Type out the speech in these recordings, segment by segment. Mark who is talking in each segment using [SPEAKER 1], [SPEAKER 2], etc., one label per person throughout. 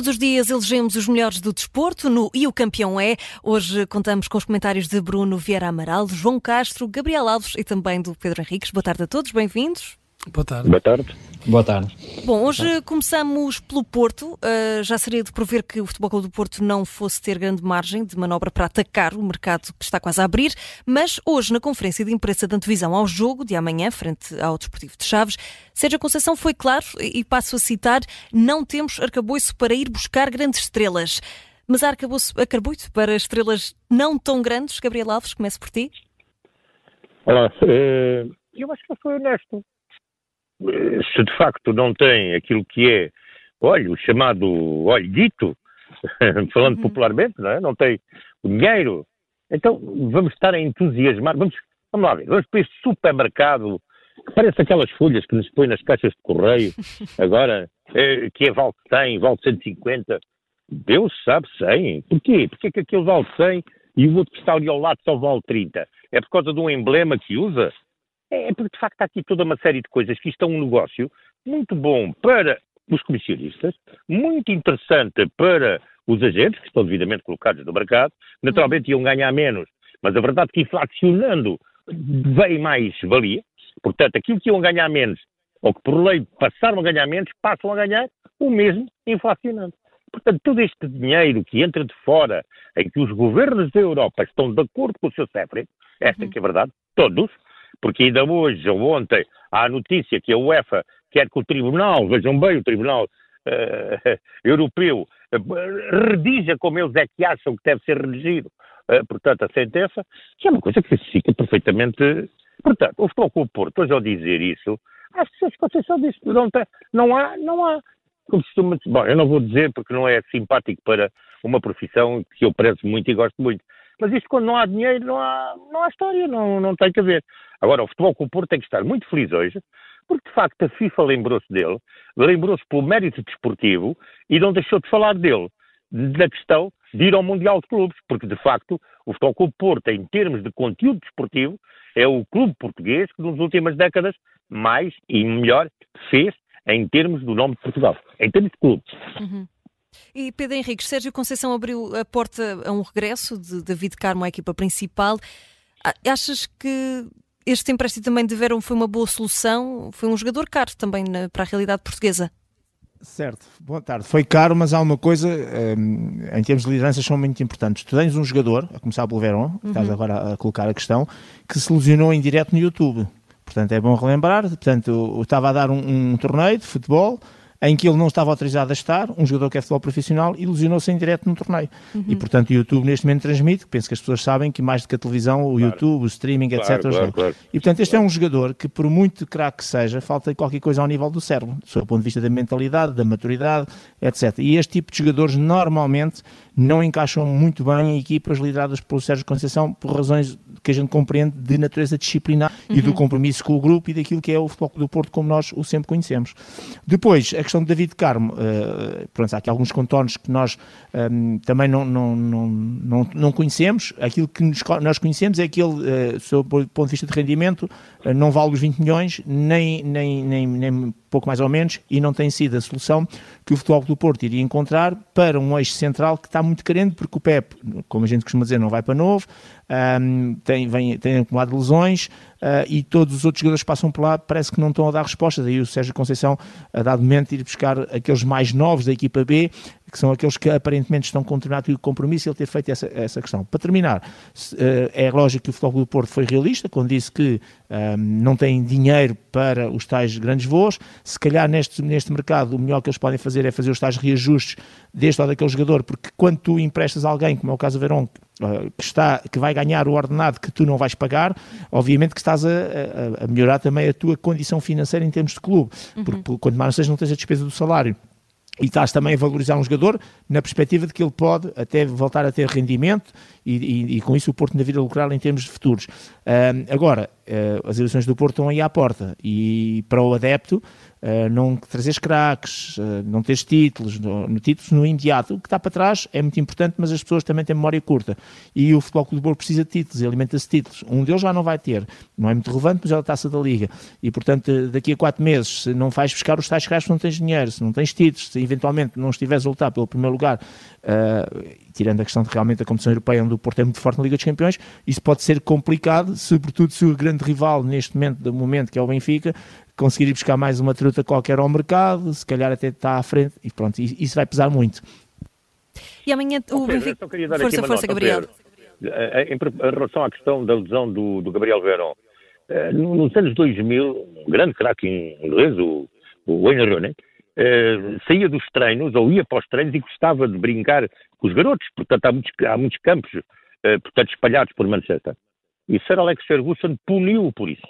[SPEAKER 1] Todos os dias elegemos os melhores do desporto no E o Campeão é. Hoje contamos com os comentários de Bruno Vieira Amaral, João Castro, Gabriel Alves e também do Pedro Henriques. Boa tarde a todos, bem-vindos.
[SPEAKER 2] Boa tarde.
[SPEAKER 3] Boa tarde.
[SPEAKER 4] Boa tarde.
[SPEAKER 1] Bom, hoje começamos pelo Porto. Uh, já seria de prover que o Futebol Clube do Porto não fosse ter grande margem de manobra para atacar o mercado que está quase a abrir, mas hoje, na conferência de imprensa de antevisão ao jogo de amanhã, frente ao Desportivo de Chaves, Sérgio Conceição foi claro, e passo a citar, não temos arcabouço para ir buscar grandes estrelas. Mas há arcabouço, arcabouço para estrelas não tão grandes? Gabriel Alves, começo por ti.
[SPEAKER 3] Olá, eh, eu acho que foi honesto se de facto não tem aquilo que é, olha, o chamado olho dito, falando uhum. popularmente, não é? Não tem o dinheiro, então vamos estar a entusiasmar, vamos, vamos lá ver, vamos para este supermercado que parece aquelas folhas que nos põe nas caixas de correio, agora, é, que é vale 100, vale 150, Deus sabe 100. Porquê? Porque é que aquele vale 100 e o outro que está ali ao lado só vale 30? É por causa de um emblema que usa? É, é porque, de facto, há aqui toda uma série de coisas que isto é um negócio muito bom para os comissionistas, muito interessante para os agentes, que estão devidamente colocados no mercado, naturalmente iam ganhar menos, mas a verdade é que inflacionando vem mais valia, portanto, aquilo que iam ganhar menos, ou que por lei passaram a ganhar menos, passam a ganhar o mesmo inflacionando. Portanto, todo este dinheiro que entra de fora, em que os governos da Europa estão de acordo com o seu CEFRE, esta uhum. que é a verdade, todos, porque ainda hoje ou ontem há a notícia que a UEFA quer que o Tribunal, vejam bem, o Tribunal uh, Europeu, uh, redija como eles é que acham que deve ser redigido, uh, portanto, a sentença, que é uma coisa que fica perfeitamente. Portanto, o Futebol o Porto, hoje ao dizer isso, acho que a Conceição disse, não, tem, não há, não há, como costuma bom, eu não vou dizer porque não é simpático para uma profissão que eu prezo muito e gosto muito, mas isto quando não há dinheiro, não há, não há história, não, não tem que haver. Agora, o Futebol com o Porto tem que estar muito feliz hoje, porque de facto a FIFA lembrou-se dele, lembrou-se pelo mérito desportivo e não deixou de falar dele, da questão de ir ao Mundial de Clubes, porque de facto o Futebol o Porto, em termos de conteúdo desportivo, é o clube português que nas últimas décadas mais e melhor fez em termos do nome de Portugal, em termos de clubes.
[SPEAKER 1] Uhum. E Pedro Henrique, Sérgio Conceição abriu a porta a um regresso de David Carmo à equipa principal. Achas que este empréstimo também de Verão foi uma boa solução? Foi um jogador caro também na, para a realidade portuguesa.
[SPEAKER 4] Certo, boa tarde. Foi caro, mas há uma coisa, um, em termos de liderança, são muito importantes. Tu tens um jogador, a começar pelo Verón, uhum. estás agora a colocar a questão, que se lesionou em direto no YouTube. Portanto, é bom relembrar. Portanto, eu estava a dar um, um torneio de futebol, em que ele não estava autorizado a estar, um jogador que é futebol profissional, ilusionou-se em direto no torneio. Uhum. E, portanto, o YouTube neste momento transmite, penso que as pessoas sabem que mais do que a televisão, o claro. YouTube, o streaming,
[SPEAKER 3] claro,
[SPEAKER 4] etc.
[SPEAKER 3] Claro, claro,
[SPEAKER 4] e, portanto, este é um jogador que, por muito craque que seja, falta qualquer coisa ao nível do cérebro, do ponto de vista da mentalidade, da maturidade, etc. E este tipo de jogadores, normalmente, não encaixam muito bem em equipas lideradas pelo Sérgio Conceição por razões que a gente compreende de natureza disciplinar uhum. e do uhum. compromisso com o grupo e daquilo que é o Futebol do Porto como nós o sempre conhecemos. Depois, a questão de David Carmo, uh, pronto, há aqui alguns contornos que nós um, ehm, também não, não, não, não, não conhecemos. Aquilo que nos, nós conhecemos é que ele, uh, sob o ponto de vista de rendimento, uh, não vale os 20 milhões, nem, nem, nem, nem pouco mais ou menos, e não tem sido a solução que o Futebol do Porto iria encontrar para um eixo central que está muito carente, porque o Pep, como a gente costuma dizer, não vai para novo, um, tem, vem, tem acumulado lesões uh, e todos os outros jogadores que passam por lá parece que não estão a dar respostas. Daí o Sérgio Conceição, a dado momento, ir buscar aqueles mais novos da equipa B, que são aqueles que aparentemente estão com determinado compromisso, e ele ter feito essa, essa questão. Para terminar, uh, é lógico que o Futebol do Porto foi realista quando disse que um, não tem dinheiro para os tais grandes voos. Se calhar neste, neste mercado o melhor que eles podem fazer é fazer os tais reajustes deste ou daquele jogador, porque quando tu emprestas alguém, como é o caso do Verón, uh, que, está, que vai ganhar o ordenado que tu não vais pagar, obviamente que estás a, a, a melhorar também a tua condição financeira em termos de clube, uhum. porque quanto mais não seja, não tens a despesa do salário e estás também a valorizar um jogador na perspectiva de que ele pode até voltar a ter rendimento e, e, e com isso o Porto na vida lucrar em termos de futuros. Uh, agora, uh, as eleições do Porto estão aí à porta e para o adepto uh, não trazeres craques, uh, não teres títulos, no, no, títulos no imediato. O que está para trás é muito importante, mas as pessoas também têm memória curta. E o Futebol Clube do Porto precisa de títulos, alimenta-se de títulos. Um deles já não vai ter, não é muito relevante, mas é a taça da Liga. E, portanto, daqui a quatro meses, se não vais buscar os tais craques, não tens dinheiro, se não tens títulos, se eventualmente não estiveres a lutar pelo primeiro lugar, tirando a questão de realmente a competição europeia, onde o Porto é muito forte na Liga dos Campeões, isso pode ser complicado, sobretudo se o grande rival neste momento, do momento, que é o Benfica, conseguir ir buscar mais uma truta qualquer ao mercado, se calhar até está à frente, e pronto, isso vai pesar muito.
[SPEAKER 1] E amanhã o Benfica... Força, força, Gabriel.
[SPEAKER 3] Eh, em, em, relação à questão da lesão do, do Gabriel Verón, eh, nos anos 2000, um grande craque inglês, o, o Wayne Rooney, eh, saía dos treinos ou ia para os treinos e gostava de brincar com os garotos, portanto há muitos, há muitos campos portanto, espalhados por Manchester. E Sir Alex Ferguson puniu-o por isso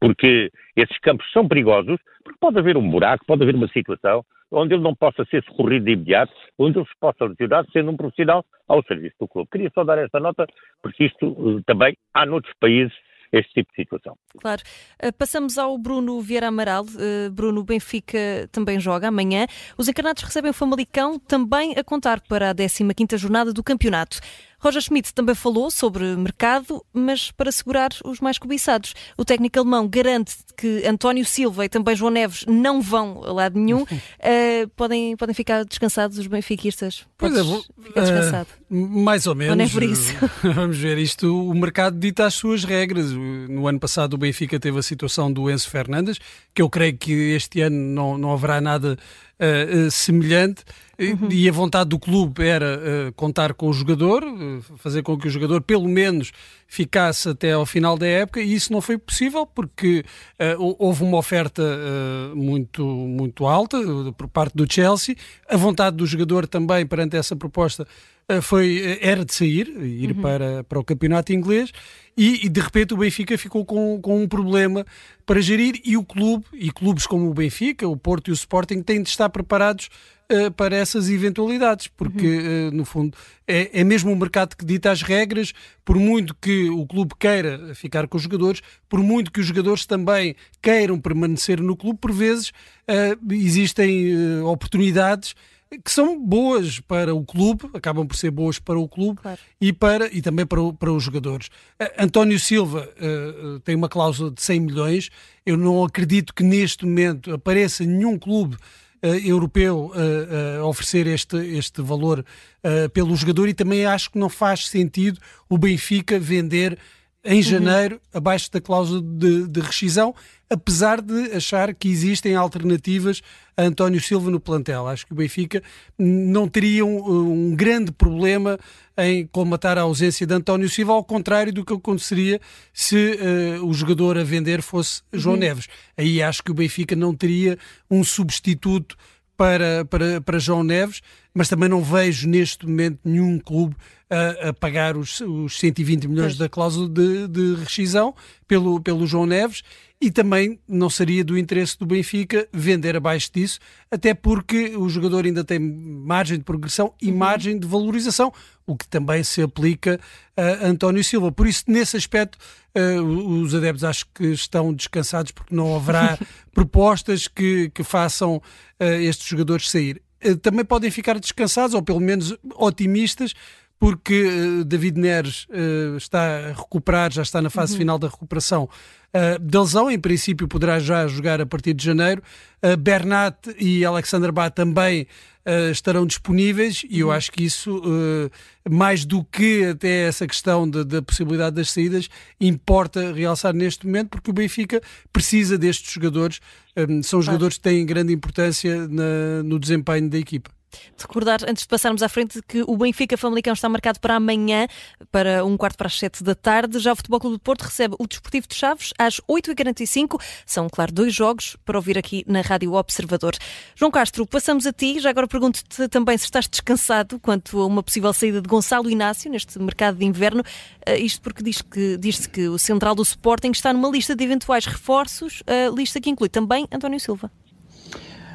[SPEAKER 3] porque esses campos são perigosos, porque pode haver um buraco, pode haver uma situação onde ele não possa ser socorrido de imediato, onde ele se possa lesionar sendo um profissional ao serviço do clube. Queria só dar esta nota, porque isto uh, também há noutros países este tipo de situação.
[SPEAKER 1] Claro. Uh, passamos ao Bruno Vieira Amaral. Uh, Bruno Benfica também joga amanhã. Os encarnados recebem o Famalicão também a contar para a 15ª jornada do campeonato. Roger Schmidt também falou sobre mercado, mas para segurar os mais cobiçados. O técnico alemão garante que António Silva e também João Neves não vão a lado nenhum. Uh, podem, podem ficar descansados os benfiquistas?
[SPEAKER 2] Pois é, vou, ficar descansado. Uh, mais ou menos. Ou
[SPEAKER 1] nem por isso.
[SPEAKER 2] Vamos ver isto. O mercado dita as suas regras. No ano passado o Benfica teve a situação do Enzo Fernandes, que eu creio que este ano não, não haverá nada uh, semelhante. Uhum. E a vontade do clube era uh, contar com o jogador, uh, fazer com que o jogador pelo menos ficasse até ao final da época, e isso não foi possível porque uh, houve uma oferta muito, muito alta por parte do Chelsea. A vontade do jogador também perante essa proposta foi, era de sair, ir uhum. para, para o campeonato inglês, e, e, de repente o Benfica ficou com, com um problema para gerir, e o clube, e clubes como o Benfica, o Porto e o Sporting têm de estar preparados uh, para essas eventualidades, porque uhum. uh, no fundo é, é mesmo o mercado que dita as regras, por muito que o clube queira ficar com os jogadores, por muito que os jogadores também queiram permanecer no clube, por vezes uh, existem oportunidades que são boas para o clube, acabam por ser boas para o clube claro. e, para, e também para, o, para os jogadores. Uh, António Silva uh, tem uma cláusula de 100 milhões. Eu não acredito que neste momento apareça nenhum clube uh, europeu a oferecer este, este valor pelo jogador e também acho que não faz sentido o Benfica vender em janeiro uhum. abaixo da cláusula de, de rescisão apesar de achar que existem alternativas a António Silva no plantel. Acho que o Benfica não teria um, um grande problema em colmatar a ausência de António Silva, ao contrário do que aconteceria se uh, o jogador a vender fosse João uhum. Neves. Aí acho que o Benfica não teria um substituto para, para, para João Neves, mas também não vejo neste momento nenhum clube a, a pagar os, os 120 milhões da cláusula de, de rescisão pelo, pelo João Neves e também não seria do interesse do Benfica vender abaixo disso, até porque o jogador ainda tem margem de progressão e uhum. margem de valorização, o que também se aplica a António Silva. Por isso, nesse aspecto, uh, os adeptos acho que estão descansados porque não haverá propostas que, que façam uh, estes jogadores sair. Uh, também podem ficar descansados, ou pelo menos otimistas, porque uh, David Neres uh, está a recuperar, já está na fase uhum. final da recuperação uh, da lesão, em princípio poderá já jogar a partir de janeiro. Bernat e Alexander Bá também estarão disponíveis e eu uhum. acho que isso, mais do que até essa questão da possibilidade das saídas, importa realçar neste momento, porque o Benfica precisa destes jogadores, são jogadores que têm grande importância na, no desempenho da equipa.
[SPEAKER 1] Recordar, antes de passarmos à frente, que o Benfica Famalicão está marcado para amanhã, para um quarto para as sete da tarde. Já o Futebol Clube do Porto recebe o Desportivo de Chaves às 8h45. São, claro, dois jogos para ouvir aqui na Rádio Observador. João Castro, passamos a ti. Já agora pergunto-te também se estás descansado quanto a uma possível saída de Gonçalo Inácio neste mercado de inverno. Uh, isto porque diz que, diz-se que o central do Sporting está numa lista de eventuais reforços, a lista que inclui também António Silva.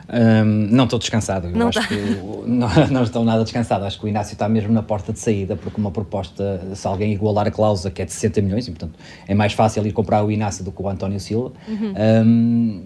[SPEAKER 5] Um, não estou descansado. Não acho que não, não, estou nada descansado. Acho que o Inácio está mesmo na porta de saída, porque uma proposta, se alguém igualar a cláusula, que é de 60 milhões, e portanto é mais fácil ir comprar o Inácio do que o António Silva. Uhum. Um,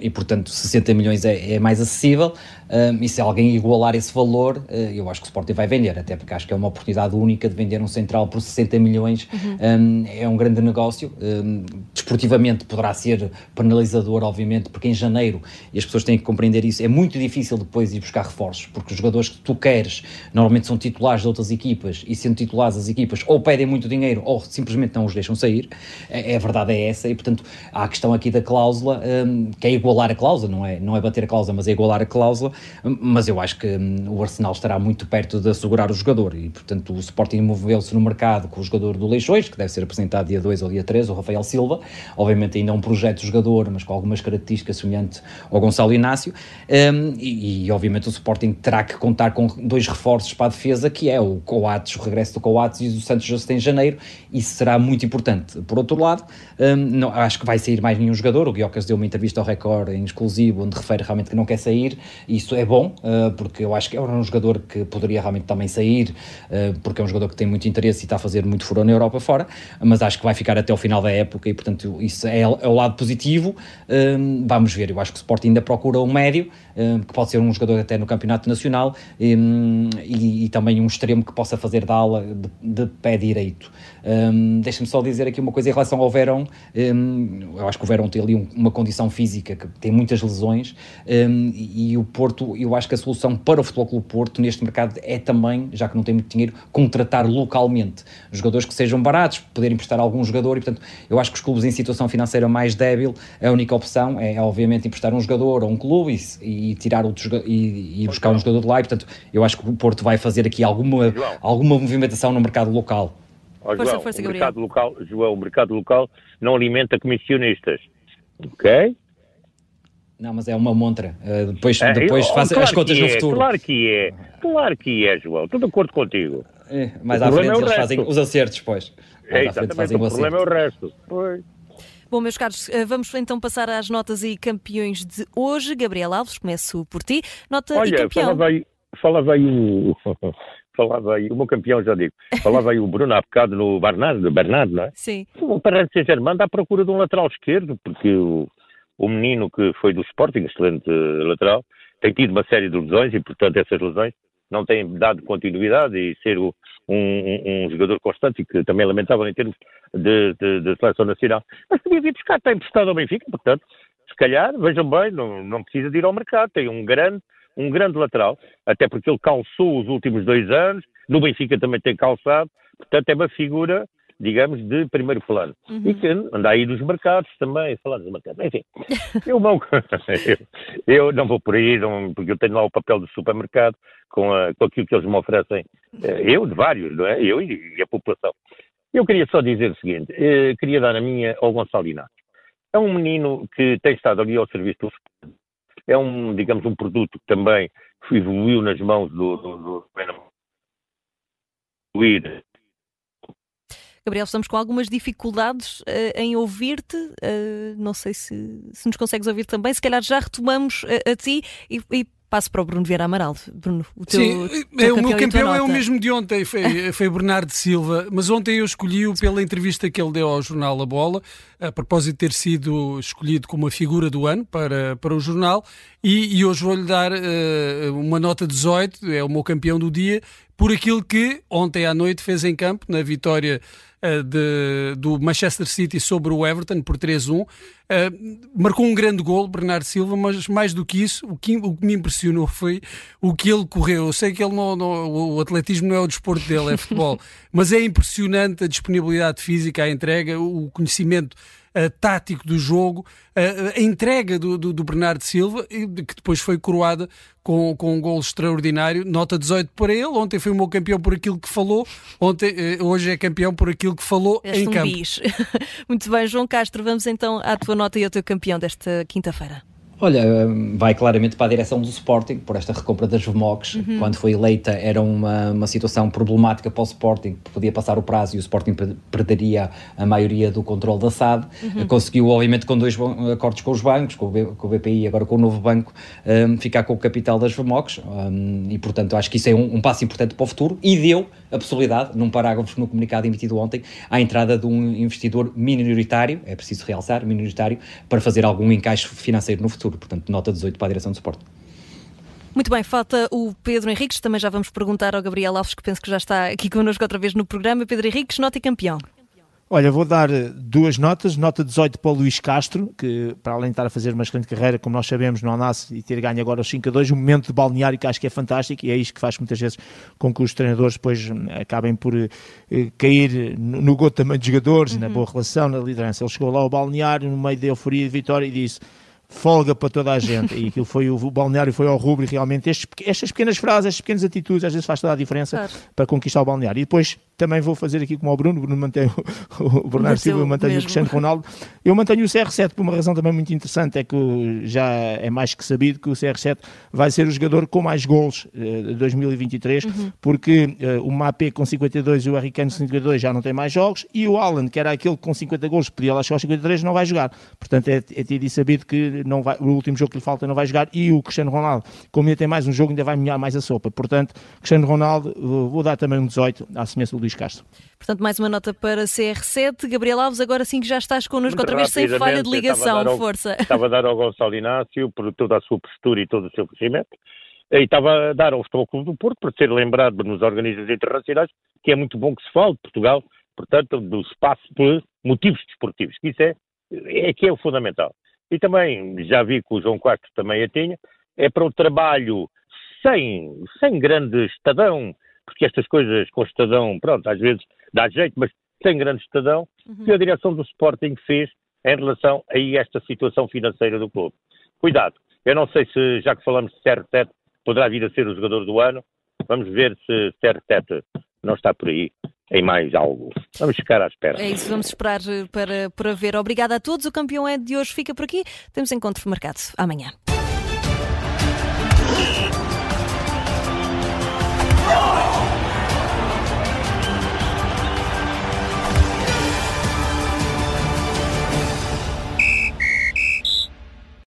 [SPEAKER 5] e portanto 60 milhões é, é mais acessível. Um, e se alguém igualar esse valor, uh, eu acho que o Sporting vai vender, até porque acho que é uma oportunidade única de vender um central por 60 milhões. Uhum. Um, é um grande negócio. Um, desportivamente poderá ser penalizador, obviamente, porque em janeiro, e as pessoas têm que compreender isso, é muito difícil depois ir buscar reforços, porque os jogadores que tu queres normalmente são titulares de outras equipas e sendo titulares as equipas ou pedem muito dinheiro ou simplesmente não os deixam sair. É, é a verdade é essa e, portanto, há a questão aqui da cláusula, que é igualar a cláusula, não é, não é bater a cláusula, mas é igualar a cláusula mas eu acho que hum, o Arsenal estará muito perto de assegurar o jogador e, portanto, o Sporting moveu-se no mercado com o jogador do Leixões, que deve ser apresentado dia 2 ou dia 3, o Rafael Silva, obviamente ainda é um projeto jogador, mas com algumas características semelhantes ao Gonçalo Inácio, um, e, e, obviamente o Sporting terá que contar com dois reforços para a defesa, que é o Coates, o regresso do Coates e o Santos Justo em janeiro, isso será muito importante. Por outro lado, um, não, acho que vai sair mais nenhum jogador, o Guiocas deu uma entrevista ao Record em exclusivo, onde refere realmente que não quer sair, isso é bom, uh, porque eu acho que é um jogador que poderia realmente também sair, uh, porque é um jogador que tem muito interesse e está a fazer muito furor na Europa fora, mas acho que vai ficar até o final da época e, portanto, isso é, é o lado positivo. Uh, vamos ver, eu acho que o Sport ainda procura um médio, que pode ser um jogador até no Campeonato Nacional e, e, também um extremo que possa fazer da ala de, de pé direito. Deixa-me só dizer aqui uma coisa em relação ao Verão. Eu acho que o Verão tem ali um, uma condição física que tem muitas lesões e o Porto, eu acho que a solução para o Futebol Clube Porto neste mercado é também, já que não tem muito dinheiro, contratar localmente jogadores que sejam baratos, poder emprestar algum jogador e, portanto, eu acho que os clubes em situação financeira mais débil, a única opção é, obviamente, emprestar um jogador a um clube e, e tirar outro e, e buscar um jogador de lá. E, portanto, eu acho que o Porto vai fazer aqui alguma, alguma movimentação no mercado local.
[SPEAKER 3] Oh, João, força, força, o mercado local, João, o mercado local não alimenta comissionistas, ok?
[SPEAKER 5] Não, mas é uma montra. Uh, depois é, depois eu, faz claro as contas no
[SPEAKER 3] é,
[SPEAKER 5] futuro.
[SPEAKER 3] Claro que é, claro que é, João. Estou de acordo contigo.
[SPEAKER 5] É, mais o à frente é eles resto. fazem os acertos, pois.
[SPEAKER 3] É, exatamente, fazem o, o problema é o resto. Pois.
[SPEAKER 1] Bom, meus caros, eh, vamos então passar às notas e campeões de hoje. Gabriel Alves, começo por ti. Nota
[SPEAKER 3] Olha,
[SPEAKER 1] e campeão.
[SPEAKER 3] Falava aí, falava aí o. falava aí, o meu campeão já digo, falava aí o Bruno há bocado no Bernardo, Bernardo, não é?
[SPEAKER 1] Sim.
[SPEAKER 3] O Paris Saint-Germain à procura de um lateral esquerdo, porque o, o menino que foi do Sporting, excelente lateral, tem tido uma série de lesões e, portanto, essas lesões não têm dado continuidade e ser um, um, um, jogador constante e que também é lamentável em termos de, de, de seleção nacional. Mas podia vir buscar, está emprestado ao Benfica, portanto, se calhar, vejam bem, não, não precisa de ir ao mercado, tem um grande, um grande lateral, até porque ele calçou os últimos dois anos, no Benfica também tem calçado, portanto é uma figura digamos, de primeiro plano. Uhum. E que anda aí dos mercados também, falar dos mercados. Enfim, eu não, eu, eu, não vou por aí, não, porque eu tenho lá o papel do supermercado com, a, com aquilo que eles me oferecem, eh, eu, de vários, não é? Eu e, e a população. Eu queria só dizer o seguinte, eh, queria dar a minha ao Gonçalo Inácio. É um menino que tem estado ali ao serviço do é um, digamos, um produto que também evoluiu nas mãos do, do, do
[SPEAKER 1] Gabriel, estamos com algumas dificuldades uh, em ouvir-te. Uh, não sei se, se nos consegues ouvir também. Se calhar já retomamos a, a ti e, e passo para o Bruno Vieira Amaral. Bruno, o teu,
[SPEAKER 2] Sim, teu é, o meu campeão é o mesmo de ontem, foi, foi Bernardo Silva, mas ontem eu escolhi-o pela entrevista que ele deu ao jornal A Bola, a propósito de ter sido escolhido como a figura do ano para, para o jornal, e, e hoje vou-lhe dar uh, uma nota 18, é o meu campeão do dia, por aquilo que ontem à noite fez em campo, na vitória de, do Manchester City sobre o Everton por 3-1. Uh, eh, marcou um grande gol, Bernardo Silva, mas mais do que isso, o que, o que me impressionou foi o que ele correu. Eu sei que ele não, não, o atletismo não é o desporto dele, é futebol, mas é impressionante a disponibilidade física, a entrega, o conhecimento uh, tático do jogo, a entrega do, do, do, Bernardo Silva, que depois foi coroada com, com um gol extraordinário, nota 18 para ele. Ontem foi o meu campeão por aquilo que falou, ontem, uh, hoje é campeão por aquilo que falou este em um campo.
[SPEAKER 1] Muito bem, João Castro, vamos então à tua nota e ao teu campeão desta quinta-feira.
[SPEAKER 5] Olha, vai claramente para a direção do Sporting, por esta recompra das VMOCs. Uhum. Quando foi eleita, era uma, uma situação problemática para o Sporting, podia passar o prazo e o Sporting perderia a maioria do controle da SAD. Uhum. Conseguiu, obviamente, com dois acordos com os bancos, com o, B, com o BPI e agora com o novo banco, um, ficar com o capital das VMOCs. Um, e, portanto, acho que isso é um, um passo importante para o futuro e deu a possibilidade, num parágrafo no comunicado emitido ontem, à entrada de um investidor minoritário, é preciso realçar, minoritário, para fazer algum encaixe financeiro no futuro. Portanto, nota 18 para a direção do Sport.
[SPEAKER 1] Muito bem, falta o Pedro Henriques, também já vamos perguntar ao Gabriel Alves, que penso que já está aqui connosco outra vez no programa. Pedro Henriques, nota e campeão.
[SPEAKER 4] Olha, vou dar eh, duas notas. Nota 18 para o Luís Castro, que para além de estar a fazer uma excelente carreira, como nós sabemos, no Alnace e ter ganho agora os 5 a 2, um momento de balneário que acho que é fantástico e é isto que faz muitas vezes com que os treinadores depois hum, acabem por eh, cair no, gosto também de jogadores, uhum. na boa relação, na liderança. Ele chegou lá ao balneário no meio da euforia de vitória e disse folga para toda a gente. E aquilo foi o, o balneário foi ao rubro e realmente estes, estas pequenas frases, estas pequenas atitudes às vezes faz toda a diferença claro. para conquistar o balneário. E depois também vou fazer aqui como o Bruno, Bruno mantém o, o Bernardo Silva, mantém o Cristiano Ronaldo. Eu mantenho o CR7 por uma razão também muito interessante, é que já é mais que sabido que o CR7 vai ser o jogador com mais gols eh, de 2023, uhum. porque uh, o MAP com 52 e o Harry Kane com 52 já não tem mais jogos, e o Alan, que era aquele com 50 gols, podia lá chegar aos 53, não vai jogar. Portanto, é, é tido e sabido que não vai, o último jogo que lhe falta não vai jogar, e o Cristiano Ronaldo, como ainda tem mais um jogo, ainda vai melhorar mais a sopa. Portanto, Cristiano Ronaldo, vou dar também um 18, à semelhança do Luís Castro.
[SPEAKER 1] Portanto, mais uma nota para CR7. Gabriel Alves, agora sim que já estás connosco outra vez sem falha de ligação.
[SPEAKER 3] Estava
[SPEAKER 1] Força.
[SPEAKER 3] Estava a dar ao Gonçalo Inácio por toda a sua postura e todo o seu crescimento. E estava a dar ao Futebol Clube do Porto para ser lembrado nos organismos internacionais que é muito bom que se fale de Portugal, portanto, do espaço por motivos desportivos, que isso é, é que é o fundamental. E também, já vi que o João Castro também a tinha, é para o trabalho sem, sem grande estadão, porque estas coisas com o Estadão, pronto, às vezes dá jeito, mas sem grande Estadão, uhum. que a direção do Sporting fez em relação a esta situação financeira do clube. Cuidado, eu não sei se, já que falamos de CR7, poderá vir a ser o jogador do ano. Vamos ver se CR7 não está por aí em mais algo. Vamos ficar à espera.
[SPEAKER 1] É isso, vamos esperar eh, para, para ver. Obrigada a todos. O campeão é de hoje fica por aqui. Temos encontro marcado amanhã.